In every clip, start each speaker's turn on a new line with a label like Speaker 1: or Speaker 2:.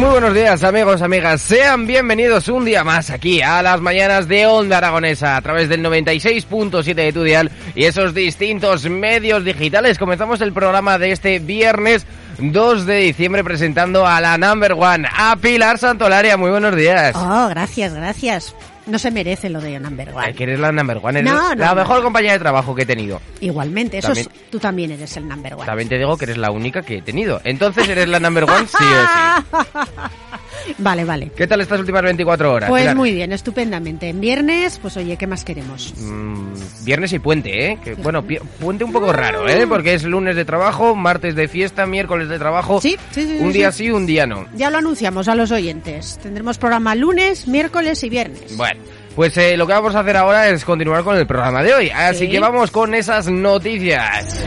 Speaker 1: Muy buenos días amigos, amigas, sean bienvenidos un día más aquí a las mañanas de Onda Aragonesa a través del 96.7 de tu dial y esos distintos medios digitales. Comenzamos el programa de este viernes 2 de diciembre presentando a la number one, a Pilar Santolaria. Muy buenos días.
Speaker 2: Oh, gracias, gracias. No se merece lo de number one.
Speaker 1: Ay, que eres la number one, eres
Speaker 2: No, no,
Speaker 1: la mejor compañía de trabajo que he tenido.
Speaker 2: Igualmente, eso
Speaker 1: También-
Speaker 2: es- tú también eres el number one.
Speaker 1: También te digo que eres la única que he tenido. Entonces eres la number one sí o sí.
Speaker 2: Vale, vale.
Speaker 1: ¿Qué tal estas últimas 24 horas?
Speaker 2: Pues
Speaker 1: Pilar?
Speaker 2: muy bien, estupendamente. En viernes, pues oye, ¿qué más queremos?
Speaker 1: Mm, viernes y puente, ¿eh? Que, bueno, pi- puente un poco raro, ¿eh? Porque es lunes de trabajo, martes de fiesta, miércoles de trabajo.
Speaker 2: Sí, sí, sí,
Speaker 1: Un
Speaker 2: sí,
Speaker 1: día
Speaker 2: sí.
Speaker 1: sí, un día no.
Speaker 2: Ya lo anunciamos a los oyentes. Tendremos programa lunes, miércoles y viernes.
Speaker 1: Bueno, pues eh, lo que vamos a hacer ahora es continuar con el programa de hoy. Así
Speaker 2: Sí.
Speaker 1: que vamos con esas noticias.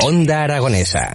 Speaker 3: Onda Aragonesa.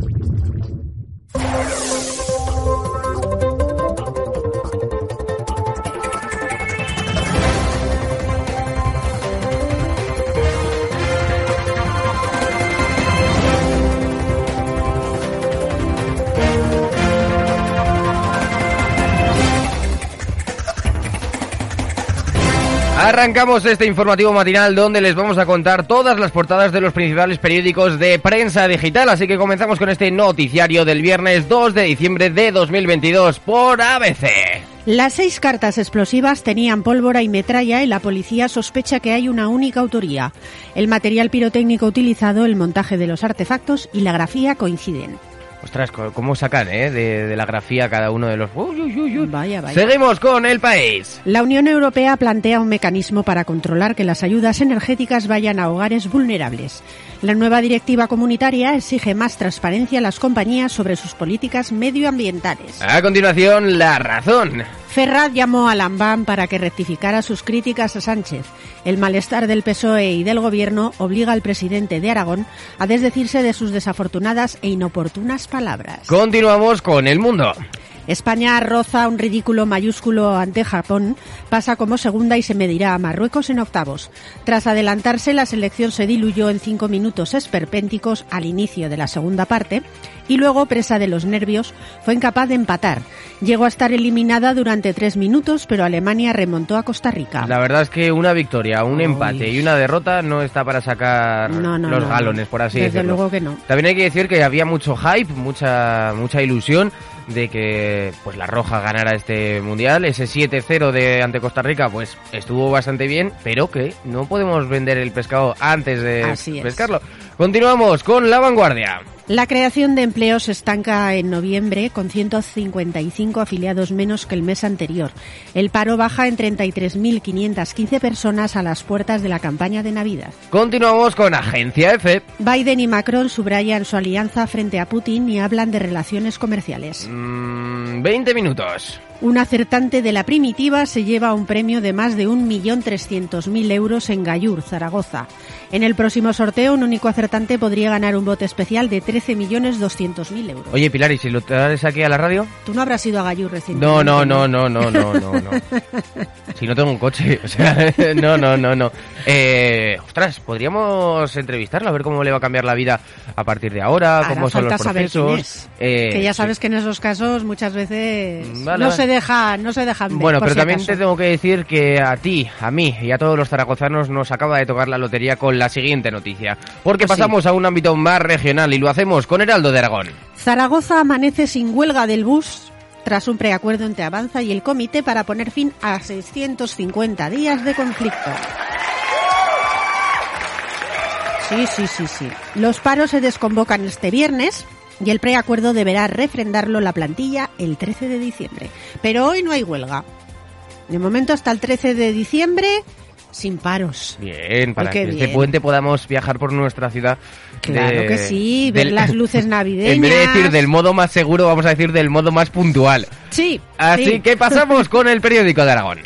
Speaker 1: Arrancamos este informativo matinal donde les vamos a contar todas las portadas de los principales periódicos de prensa digital. Así que comenzamos con este noticiario del viernes 2 de diciembre de 2022 por ABC.
Speaker 2: Las seis cartas explosivas tenían pólvora y metralla y la policía sospecha que hay una única autoría. El material pirotécnico utilizado, el montaje de los artefactos y la grafía coinciden.
Speaker 1: Ostras, cómo sacan, ¿eh? De, de la grafía cada uno de los... Uy, uy, uy.
Speaker 2: Vaya, vaya.
Speaker 1: Seguimos con el país.
Speaker 2: La Unión Europea plantea un mecanismo para controlar que las ayudas energéticas vayan a hogares vulnerables. La nueva directiva comunitaria exige más transparencia a las compañías sobre sus políticas medioambientales.
Speaker 1: A continuación, la razón.
Speaker 2: Ferraz llamó a Lambán para que rectificara sus críticas a Sánchez. El malestar del PSOE y del Gobierno obliga al presidente de Aragón a desdecirse de sus desafortunadas e inoportunas palabras.
Speaker 1: Continuamos con el mundo.
Speaker 2: España roza un ridículo mayúsculo ante Japón, pasa como segunda y se medirá a Marruecos en octavos. Tras adelantarse, la selección se diluyó en cinco minutos esperpénticos al inicio de la segunda parte y luego, presa de los nervios, fue incapaz de empatar. Llegó a estar eliminada durante tres minutos, pero Alemania remontó a Costa Rica.
Speaker 1: La verdad es que una victoria, un empate y una derrota no está para sacar
Speaker 2: No, no,
Speaker 1: los
Speaker 2: no.
Speaker 1: galones, por así
Speaker 2: Desde
Speaker 1: decirlo.
Speaker 2: luego que no.
Speaker 1: También hay que decir que había mucho hype, mucha mucha ilusión de que pues la Roja ganara este mundial. Ese 7-0 de ante Costa Rica pues estuvo bastante bien, pero que no podemos vender el pescado antes de
Speaker 2: Así
Speaker 1: pescarlo. Continuamos con la vanguardia.
Speaker 2: La creación de empleo se estanca en noviembre con 155 afiliados menos que el mes anterior. El paro baja en 33.515 personas a las puertas de la campaña de Navidad.
Speaker 1: Continuamos con Agencia F.
Speaker 2: Biden y Macron subrayan su alianza frente a Putin y hablan de relaciones comerciales.
Speaker 1: Mm, 20 minutos.
Speaker 2: Un acertante de la primitiva se lleva un premio de más de 1.300.000 euros en Gallur, Zaragoza. En el próximo sorteo, un único acertante podría ganar un bote especial de 13.200.000 euros.
Speaker 1: Oye, Pilar, ¿y si lo traes aquí a la radio?
Speaker 2: ¿Tú no habrás ido a Gallur recientemente?
Speaker 1: No, no, no, no, no, no, no, no. Si no tengo un coche, o sea, no, no, no, no. Eh, ostras, podríamos entrevistarlo a ver cómo le va a cambiar la vida a partir de ahora,
Speaker 2: Hará
Speaker 1: cómo son los
Speaker 2: saber quién
Speaker 1: procesos.
Speaker 2: es.
Speaker 1: Eh,
Speaker 2: que ya
Speaker 1: sí.
Speaker 2: sabes que en esos casos muchas veces
Speaker 1: Vale,
Speaker 2: no
Speaker 1: vale.
Speaker 2: se deja, no se dejan ver,
Speaker 1: Bueno, pero
Speaker 2: si
Speaker 1: también
Speaker 2: acaso.
Speaker 1: te tengo que decir que a ti, a mí y a todos los zaragozanos nos acaba de tocar la lotería con la siguiente noticia. Porque
Speaker 2: Pues sí.
Speaker 1: pasamos a un ámbito más regional y lo hacemos con Heraldo de Aragón.
Speaker 2: Zaragoza amanece sin huelga del bus tras un preacuerdo entre Avanza y el comité para poner fin a 650 días de conflicto. Sí, sí, sí, sí. Los paros se desconvocan este viernes y el preacuerdo deberá refrendarlo la plantilla el 13 de diciembre. Pero hoy no hay huelga. De momento hasta el 13 de diciembre sin paros.
Speaker 1: Bien, para
Speaker 2: Ay,
Speaker 1: que este
Speaker 2: bien.
Speaker 1: puente podamos viajar por nuestra ciudad.
Speaker 2: Claro
Speaker 1: de-
Speaker 2: que sí, ver
Speaker 1: del-
Speaker 2: las luces navideñas.
Speaker 1: En vez de decir del modo más seguro, vamos a decir del modo más puntual.
Speaker 2: Sí.
Speaker 1: Así
Speaker 2: sí.
Speaker 1: que pasamos con el periódico de Aragón.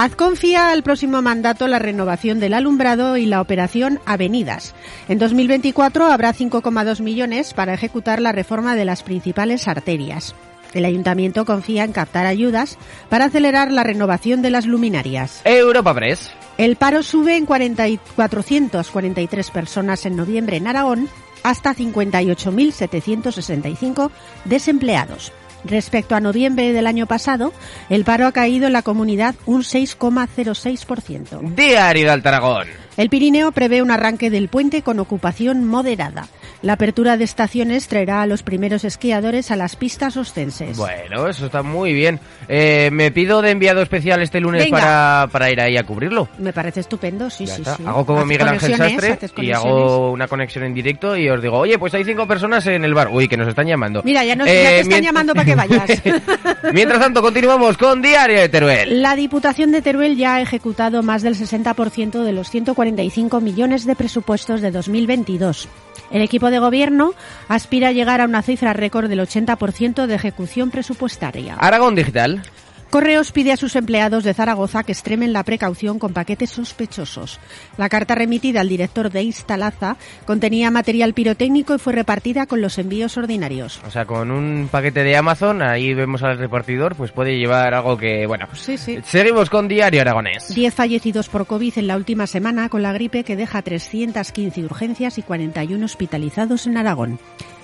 Speaker 2: Azconfía al próximo mandato la renovación del alumbrado y la operación Avenidas. En 2024 habrá 5,2 millones para ejecutar la reforma de las principales arterias. El ayuntamiento confía en captar ayudas para acelerar la renovación de las luminarias.
Speaker 1: Europa Press.
Speaker 2: El paro sube en 40 y 443 personas en noviembre en Aragón hasta 58.765 desempleados. Respecto a noviembre del año pasado, el paro ha caído en la comunidad un 6,06%.
Speaker 1: Diario de Altaragón.
Speaker 2: El Pirineo prevé un arranque del puente con ocupación moderada. La apertura de estaciones traerá a los primeros esquiadores a las pistas ostenses.
Speaker 1: Bueno, eso está muy bien. Eh, me pido de enviado especial este lunes para, para ir ahí a cubrirlo.
Speaker 2: Me parece estupendo, sí,
Speaker 1: Ya
Speaker 2: sí, sí.
Speaker 1: Hago como
Speaker 2: Haces
Speaker 1: Miguel Ángel Sastre y hago una conexión en directo y os digo, oye, pues hay cinco personas en el bar. Uy, que nos están llamando.
Speaker 2: Mira, ya, nos,
Speaker 1: Eh,
Speaker 2: ya te están llamando para que vayas.
Speaker 1: Mientras tanto, continuamos con Diario de Teruel.
Speaker 2: La Diputación de Teruel ya ha ejecutado más del 60% de los 145 millones de presupuestos de 2022. El equipo de gobierno aspira a llegar a una cifra récord del 80% de ejecución presupuestaria.
Speaker 1: Aragón Digital.
Speaker 2: Correos pide a sus empleados de Zaragoza que extremen la precaución con paquetes sospechosos. La carta remitida al director de Instalaza contenía material pirotécnico y fue repartida con los envíos ordinarios.
Speaker 1: O sea, con un paquete de Amazon, ahí vemos al repartidor, pues puede llevar algo que, bueno.
Speaker 2: Sí, sí.
Speaker 1: Seguimos con Diario Aragonés.
Speaker 2: 10 fallecidos por COVID en la última semana con la gripe que deja 315 urgencias y 41 hospitalizados en Aragón.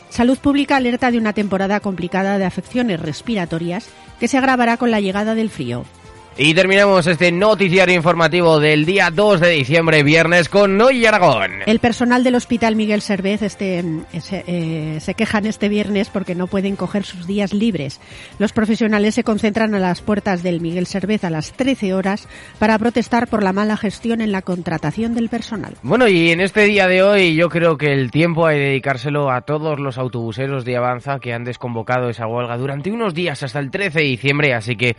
Speaker 2: Salud Pública alerta de una temporada complicada de afecciones respiratorias que se agravará con la llegada del frío.
Speaker 1: Y terminamos este noticiario informativo del día 2 de diciembre, viernes, con Noy Aragón.
Speaker 2: El personal del Hospital Miguel Servez este, eh, se, eh, se quejan este viernes porque no pueden coger sus días libres. Los profesionales se concentran a las puertas del Miguel Servez a las 13 horas para protestar por la mala gestión en la contratación del personal.
Speaker 1: Bueno, y en este día de hoy yo creo que el tiempo hay que dedicárselo a todos los autobuseros de Avanza que han desconvocado esa huelga durante unos días hasta el 13 de diciembre, así que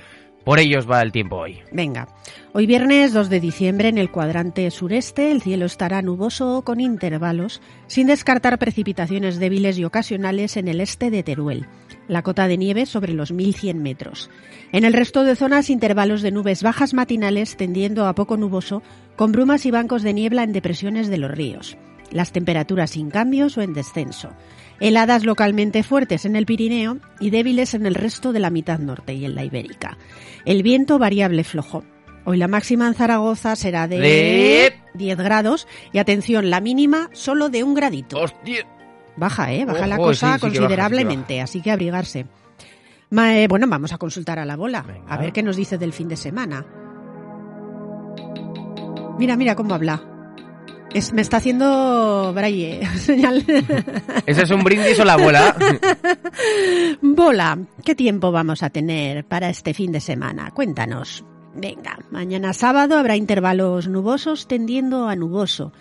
Speaker 1: por ellos va el tiempo hoy.
Speaker 2: Venga, hoy viernes 2 de diciembre en el cuadrante sureste el cielo estará nuboso con intervalos, sin descartar precipitaciones débiles y ocasionales en el este de Teruel. La cota de nieve sobre los 1100 metros. En el resto de zonas intervalos de nubes bajas matinales tendiendo a poco nuboso, con brumas y bancos de niebla en depresiones de los ríos. Las temperaturas sin cambios o en descenso. Heladas localmente fuertes en el Pirineo y débiles en el resto de la mitad norte y en la Ibérica. El viento variable flojo. Hoy la máxima en Zaragoza será de,
Speaker 1: De-
Speaker 2: 10 grados y atención, la mínima solo de un gradito.
Speaker 1: ¡Hostia!
Speaker 2: Baja, ¿eh? Baja la cosa
Speaker 1: sí sí que
Speaker 2: considerablemente, así que abrigarse. Ma- eh, bueno, vamos a consultar a la bola,
Speaker 1: Venga.
Speaker 2: a ver qué nos dice del fin de semana. Mira, mira cómo habla. Es, me está haciendo Braille señal.
Speaker 1: ¿Ese es un brindis o la bola?
Speaker 2: Bola, ¿qué tiempo vamos a tener para este fin de semana? Cuéntanos. Venga, mañana sábado habrá intervalos nubosos tendiendo a nuboso.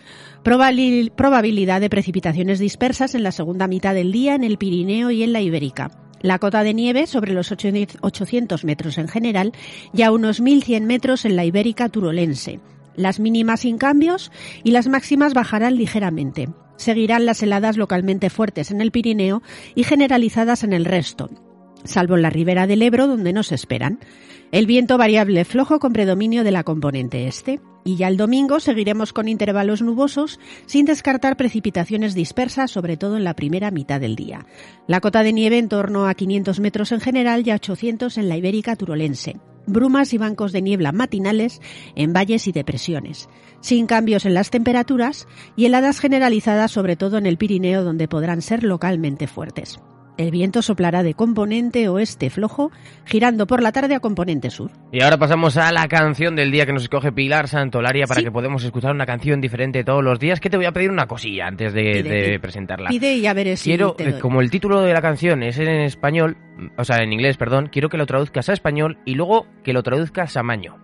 Speaker 2: Probabilidad de precipitaciones dispersas en la segunda mitad del día en el Pirineo y en la Ibérica. La cota de nieve sobre los 800 metros en general y a unos 1100 metros en la Ibérica turolense. Las mínimas sin cambios y las máximas bajarán ligeramente. Seguirán las heladas localmente fuertes en el Pirineo y generalizadas en el resto, salvo en la ribera del Ebro donde no se esperan. El viento variable flojo con predominio de la componente este. Y ya el domingo seguiremos con intervalos nubosos sin descartar precipitaciones dispersas, sobre todo en la primera mitad del día. La cota de nieve en torno a 500 metros en general y a 800 en la Ibérica turolense. Brumas y bancos de niebla matinales en valles y depresiones. Sin cambios en las temperaturas y heladas generalizadas sobre todo en el Pirineo donde podrán ser localmente fuertes. El viento soplará de componente oeste flojo, girando por la tarde a componente sur.
Speaker 1: Y ahora pasamos a la canción del día que nos escoge Pilar Santolaria para
Speaker 2: Sí.
Speaker 1: que podamos escuchar una canción diferente todos los días. Que te voy a pedir una cosilla antes de,
Speaker 2: Pide,
Speaker 1: de
Speaker 2: pide.
Speaker 1: presentarla.
Speaker 2: Pide y ya veré si
Speaker 1: Quiero,
Speaker 2: te
Speaker 1: eh,
Speaker 2: doy.
Speaker 1: como el título de la canción es en español, o sea, en inglés, perdón, quiero que lo traduzcas a español y luego que lo traduzcas a maño.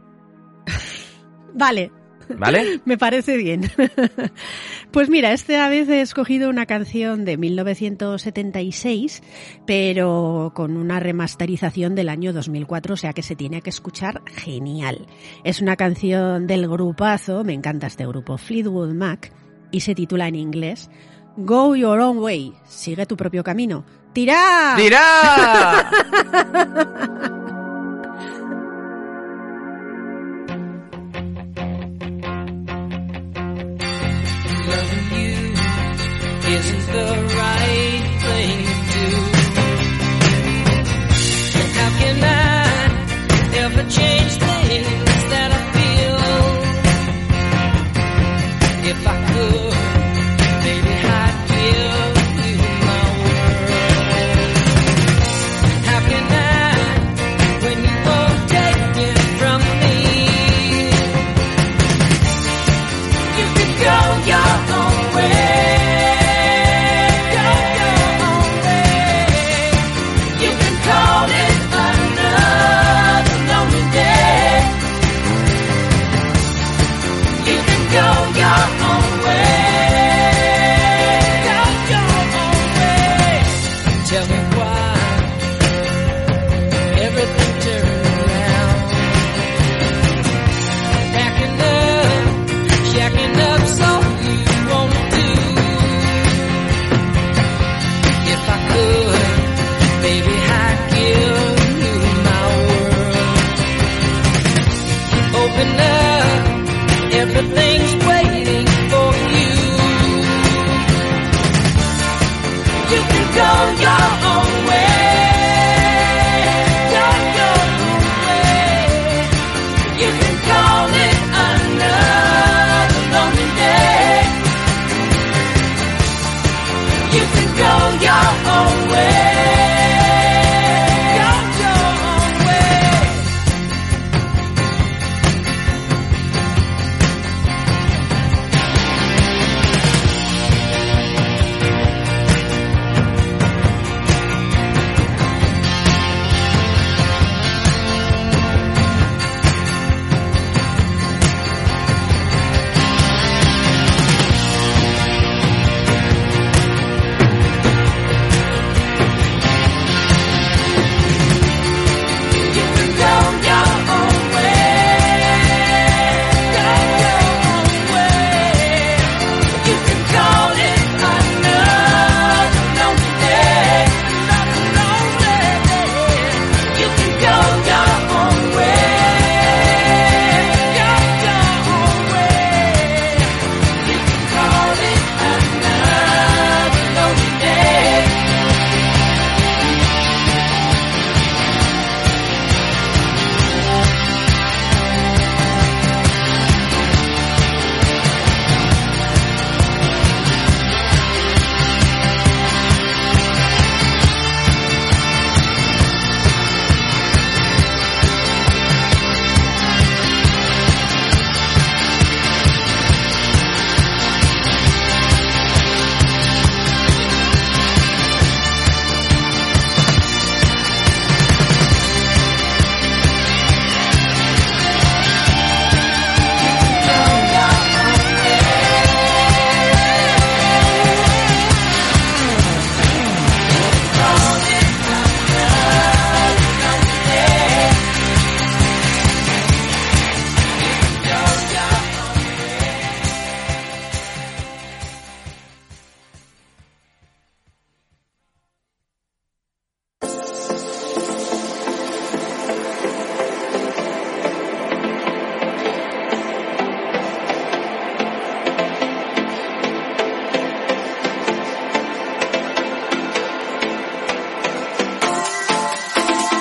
Speaker 2: Vale,
Speaker 1: ¿Vale?
Speaker 2: me parece bien. pues mira, esta vez he escogido una canción de 1976, pero con una remasterización del año 2004, o sea que se tiene que escuchar genial. Es una canción del grupazo, me encanta este grupo, Fleetwood Mac, y se titula en inglés Go Your Own Way, sigue tu propio camino. ¡Tira!
Speaker 1: ¡Tira!
Speaker 4: isn't the right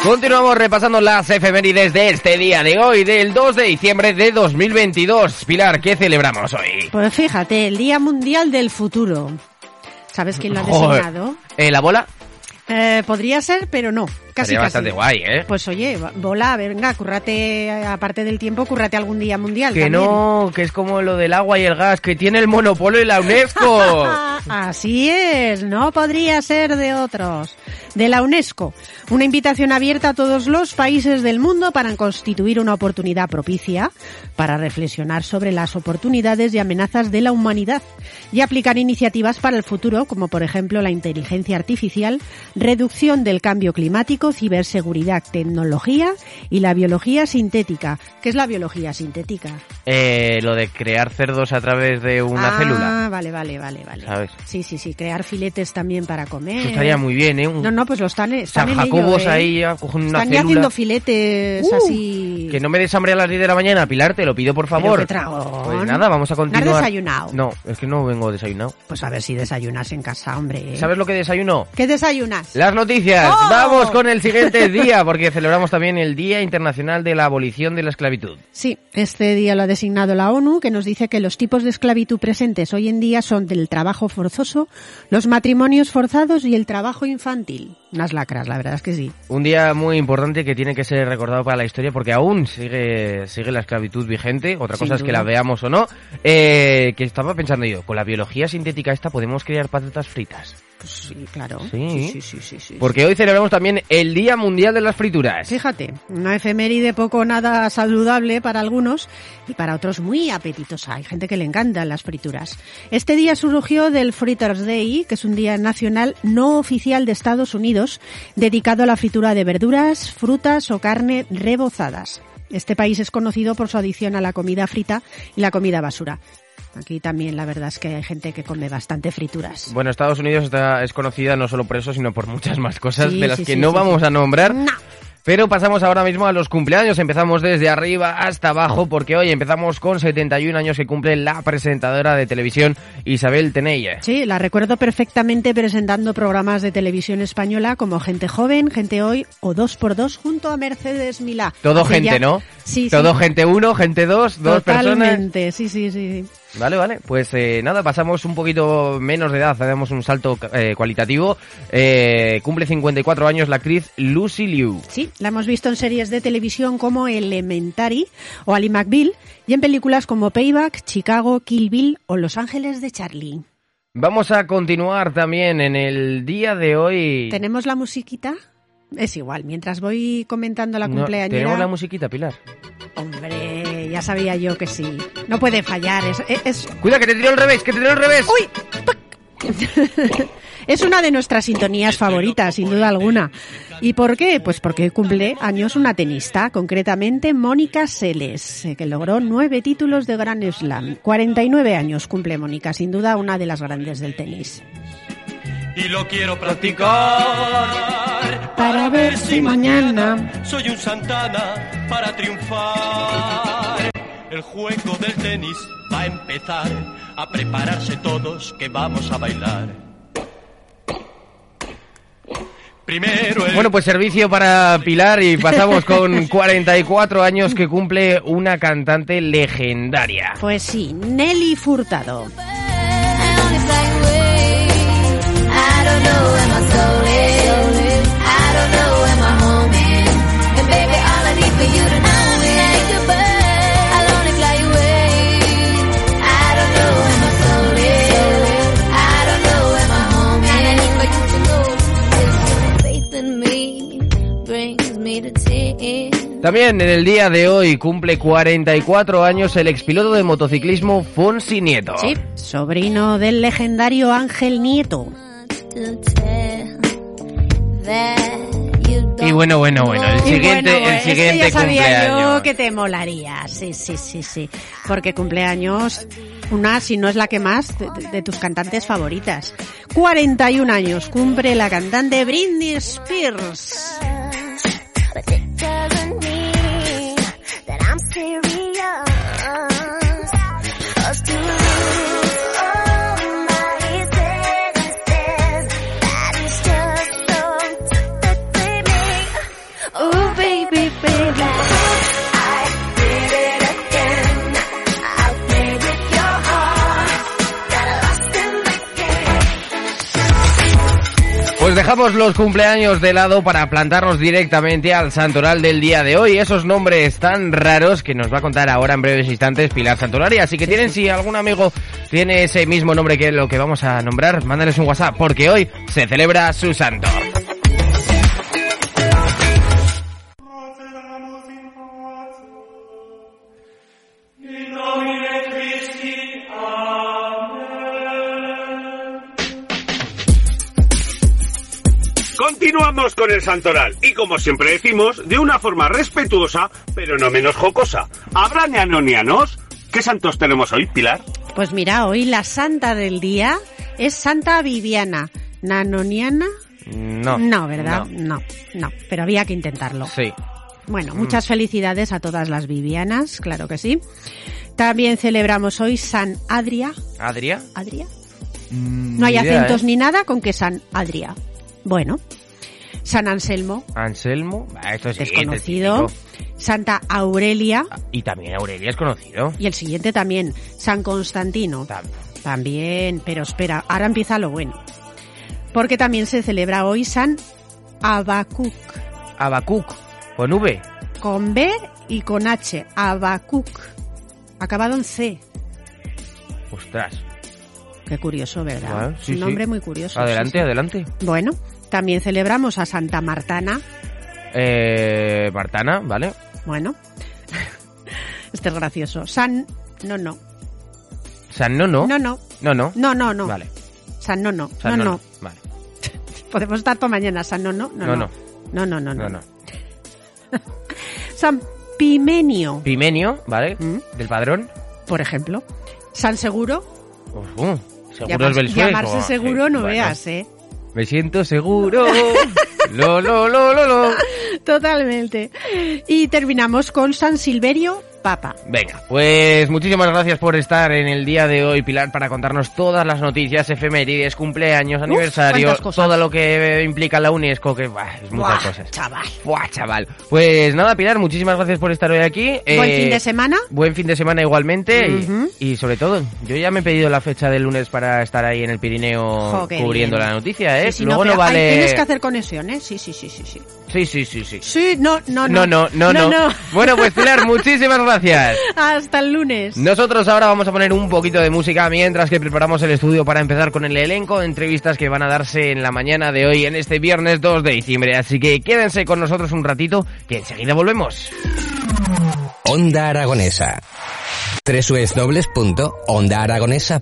Speaker 1: Continuamos repasando las efemérides de este día de hoy, del 2 de diciembre de 2022. Pilar, ¿qué celebramos hoy?
Speaker 2: Pues fíjate, el Día Mundial del Futuro. ¿Sabes quién lo ha
Speaker 1: Joder.
Speaker 2: designado?
Speaker 1: Eh, ¿La bola?
Speaker 2: Eh, podría ser, pero no. Casi, casi.
Speaker 1: bastante guay, ¿eh?
Speaker 2: Pues oye, bola, venga, currate, aparte del tiempo, currate algún día mundial.
Speaker 1: que
Speaker 2: también.
Speaker 1: no, que es como lo del agua y el gas, que tiene el monopolio y la UNESCO.
Speaker 2: Así es, no podría ser de otros. De la UNESCO, una invitación abierta a todos los países del mundo para constituir una oportunidad propicia para reflexionar sobre las oportunidades y amenazas de la humanidad y aplicar iniciativas para el futuro, como por ejemplo la inteligencia artificial, reducción del cambio climático, ciberseguridad, tecnología y la biología sintética. ¿Qué es la biología sintética?
Speaker 1: Eh, lo de crear cerdos a través de una
Speaker 2: ah,
Speaker 1: célula.
Speaker 2: vale, vale, vale, vale.
Speaker 1: ¿Sabes?
Speaker 2: Sí, sí, sí, crear filetes también para comer.
Speaker 1: Eso estaría muy bien, ¿eh? Un
Speaker 2: No, no, pues lo están, están
Speaker 1: San
Speaker 2: en ello,
Speaker 1: Jacobos
Speaker 2: ¿eh?
Speaker 1: ahí ya cogen una
Speaker 2: Están
Speaker 1: célula.
Speaker 2: haciendo filetes
Speaker 1: Uh,
Speaker 2: así.
Speaker 1: Que no me des hambre a las 10 de la mañana, Pilar, te lo pido por favor.
Speaker 2: qué tragón.
Speaker 1: Pues nada, vamos a
Speaker 2: ¿No has
Speaker 1: continuar.
Speaker 2: desayunado?
Speaker 1: No, es que no vengo desayunado.
Speaker 2: Pues a ver si desayunas en casa, hombre.
Speaker 1: ¿Sabes lo que desayuno?
Speaker 2: ¿Qué desayunas?
Speaker 1: Las noticias.
Speaker 2: ¡Oh!
Speaker 1: Vamos con el siguiente día, porque celebramos también el Día Internacional de la Abolición de la Esclavitud.
Speaker 2: Sí, este día lo ha designado la ONU, que nos dice que los tipos de esclavitud presentes hoy en día son del trabajo forzoso, los matrimonios forzados y el trabajo infantil. Unas lacras, la verdad es que sí.
Speaker 1: Un día muy importante que tiene que ser recordado para la historia porque aún sigue, sigue la esclavitud vigente. Otra
Speaker 2: Sin
Speaker 1: cosa es que la veamos o no. Eh, que estaba pensando yo, con la biología sintética esta podemos crear patatas fritas.
Speaker 2: Pues sí, claro.
Speaker 1: Sí.
Speaker 2: sí, sí, sí, sí.
Speaker 1: Porque hoy celebramos también el Día Mundial de las Frituras.
Speaker 2: Fíjate, una efeméride poco nada saludable para algunos y para otros muy apetitosa. Hay gente que le encantan las frituras. Este día surgió del Fritters Day, que es un día nacional no oficial de Estados Unidos, dedicado a la fritura de verduras, frutas o carne rebozadas. Este país es conocido por su adicción a la comida frita y la comida basura. Aquí también la verdad es que hay gente que come bastante frituras.
Speaker 1: Bueno, Estados Unidos está, es conocida no solo por eso, sino por muchas más cosas
Speaker 2: Sí,
Speaker 1: de las
Speaker 2: sí,
Speaker 1: que
Speaker 2: sí,
Speaker 1: no vamos a nombrar.
Speaker 2: No.
Speaker 1: Pero pasamos ahora mismo a los cumpleaños. Empezamos desde arriba hasta abajo porque hoy empezamos con 71 años que cumple la presentadora de televisión Isabel Teneye.
Speaker 2: Sí, la recuerdo perfectamente presentando programas de televisión española como Gente Joven, Gente Hoy o Dos por Dos junto a Mercedes Milá.
Speaker 1: Todo
Speaker 2: Hace
Speaker 1: gente,
Speaker 2: ya-
Speaker 1: ¿no?
Speaker 2: Sí,
Speaker 1: Todo
Speaker 2: sí.
Speaker 1: gente uno, gente dos, dos personas.
Speaker 2: Totalmente, sí, sí, sí.
Speaker 1: Vale, vale. Pues eh, nada, pasamos un poquito menos de edad, damos un salto eh, cualitativo. Eh, cumple 54 años la actriz Lucy Liu.
Speaker 2: Sí, la hemos visto en series de televisión como Elementary o Ali McBeal y en películas como Payback, Chicago, Kill Bill o Los Ángeles de Charlie.
Speaker 1: Vamos a continuar también en el día de hoy.
Speaker 2: ¿Tenemos la musiquita? Es igual, mientras voy comentando la
Speaker 1: No,
Speaker 2: cumpleañera...
Speaker 1: Tenemos la musiquita, Pilar.
Speaker 2: Hombre, ya sabía yo que sí. No puede fallar, es... es-
Speaker 1: Cuida, que te tiro al revés, que te tiro al revés.
Speaker 2: ¡Uy! Es una de nuestras sintonías favoritas, sin duda alguna. ¿Y por qué? Pues porque cumple años una tenista, concretamente Mónica Seles, eh, que logró nueve títulos de Grand Slam. 49 años cumple Mónica, sin duda una de las grandes del tenis.
Speaker 5: y lo quiero practicar
Speaker 2: Para ver si mañana
Speaker 5: soy un Santana para triunfar. El juego del tenis va a empezar a prepararse todos que vamos a bailar. Primero el
Speaker 1: Bueno, pues servicio para Pilar y pasamos con 44 años que cumple una cantante legendaria.
Speaker 2: Pues sí, Nelly Furtado.
Speaker 1: También en el día de hoy cumple 44 años el expiloto de motociclismo Fonsi Nieto.
Speaker 2: Sí, sobrino del legendario Ángel Nieto.
Speaker 1: Y bueno, bueno, bueno, el siguiente,
Speaker 2: bueno,
Speaker 1: el
Speaker 2: este
Speaker 1: siguiente
Speaker 2: ya sabía
Speaker 1: cumpleaños.
Speaker 2: yo que te molaría. Sí, sí, sí, sí. Porque cumpleaños, una, si no es la que más, de, de- de tus cantantes favoritas. 41 años cumple la cantante Britney Spears.
Speaker 1: Dejamos los cumpleaños de lado para plantarnos directamente al santoral del día de hoy. Esos nombres tan raros que nos va a contar ahora en breves instantes Pilar Santorari. Así que tienen, si algún amigo tiene ese mismo nombre que lo que vamos a nombrar, mándales un WhatsApp porque hoy se celebra su santo.
Speaker 6: Continuamos con el santoral y como siempre decimos, de una forma respetuosa, pero no menos jocosa. ¿Habrá neanonianos? ¿Qué santos tenemos hoy, Pilar?
Speaker 2: Pues mira, hoy la santa del día es Santa Viviana. ¿Nanoniana?
Speaker 1: No.
Speaker 2: No, ¿verdad?
Speaker 1: no.
Speaker 2: No, no, pero había que intentarlo.
Speaker 1: Sí.
Speaker 2: Bueno, muchas felicidades a todas las Vivianas, claro que sí. También celebramos hoy San Adria.
Speaker 1: ¿Adria?
Speaker 2: ¿Adria?
Speaker 1: Mm,
Speaker 2: No hay
Speaker 1: idea,
Speaker 2: acentos
Speaker 1: ¿eh?
Speaker 2: ni nada con que San Adria. Bueno, San Anselmo,
Speaker 1: Anselmo, ah, esto es
Speaker 2: desconocido.
Speaker 1: típico.
Speaker 2: Santa Aurelia
Speaker 1: Y también Aurelia es conocido.
Speaker 2: y el siguiente también, San Constantino.
Speaker 1: Tam-
Speaker 2: También, pero espera, ahora empieza lo bueno. Porque también se celebra hoy San Abacuc,
Speaker 1: Abacuc, con V.
Speaker 2: con B y con H, Abacuc, acabado en C.
Speaker 1: Ostras.
Speaker 2: Qué curioso, ¿verdad?
Speaker 1: Sí,
Speaker 2: Un nombre
Speaker 1: sí.
Speaker 2: muy curioso.
Speaker 1: Adelante,
Speaker 2: sí.
Speaker 1: adelante.
Speaker 2: Bueno, también celebramos a Santa Martana.
Speaker 1: Eh, Martana, ¿vale?
Speaker 2: Bueno, este es gracioso. San, no, no.
Speaker 1: San Nono.
Speaker 2: No, no.
Speaker 1: No, no.
Speaker 2: No, no, no.
Speaker 1: Vale.
Speaker 2: San no, no.
Speaker 1: San
Speaker 2: no, no.
Speaker 1: Vale.
Speaker 2: Podemos estar toda mañana. San no, no. No,
Speaker 1: No,
Speaker 2: no.
Speaker 1: no.
Speaker 2: No, no, no,
Speaker 1: No,
Speaker 2: no.
Speaker 1: no.
Speaker 2: San Pimenio,
Speaker 1: Pimenio, ¿vale?
Speaker 2: ¿Mm?
Speaker 1: Del padrón.
Speaker 2: por ejemplo. San Seguro.
Speaker 1: Uh, seguro
Speaker 2: Llamar-
Speaker 1: es
Speaker 2: llamarse seguro no veas, ¿eh?
Speaker 1: Me siento seguro. lo, lo, lo, lo, lo.
Speaker 2: Totalmente. Y terminamos con San Silverio Papa.
Speaker 1: Venga, pues muchísimas gracias por estar en el día de hoy, Pilar, para contarnos todas las noticias, efemérides, cumpleaños, aniversario,
Speaker 2: cuántas cosas.
Speaker 1: todo lo que implica la UNESCO, que bah, es muchas
Speaker 2: Buah,
Speaker 1: cosas.
Speaker 2: chaval.
Speaker 1: Buah, chaval. Pues nada, Pilar, muchísimas gracias por estar hoy aquí.
Speaker 2: Buen
Speaker 1: Eh,
Speaker 2: fin de semana.
Speaker 1: Buen fin de semana igualmente y- sobre todo, yo ya me he pedido la fecha del lunes para estar ahí en el Pirineo cubriendo
Speaker 2: bien.
Speaker 1: la noticia, ¿eh?
Speaker 2: Sí, sí,
Speaker 1: Luego no,
Speaker 2: ahí
Speaker 1: vale...
Speaker 2: Tienes que hacer conexiones. Sí, sí, sí, sí, sí.
Speaker 1: Sí, sí, sí, sí.
Speaker 2: Sí, no, no,
Speaker 1: No,
Speaker 2: no.
Speaker 1: no, no, no. Bueno, pues Pilar, muchísimas gracias.
Speaker 2: Hasta el lunes.
Speaker 1: Nosotros ahora vamos a poner un poquito de música mientras que preparamos el estudio para empezar con el elenco de entrevistas que van a darse en la mañana de hoy, en este viernes 2 de diciembre. Así que quédense con nosotros un ratito, que enseguida volvemos.
Speaker 3: Onda Aragonesa.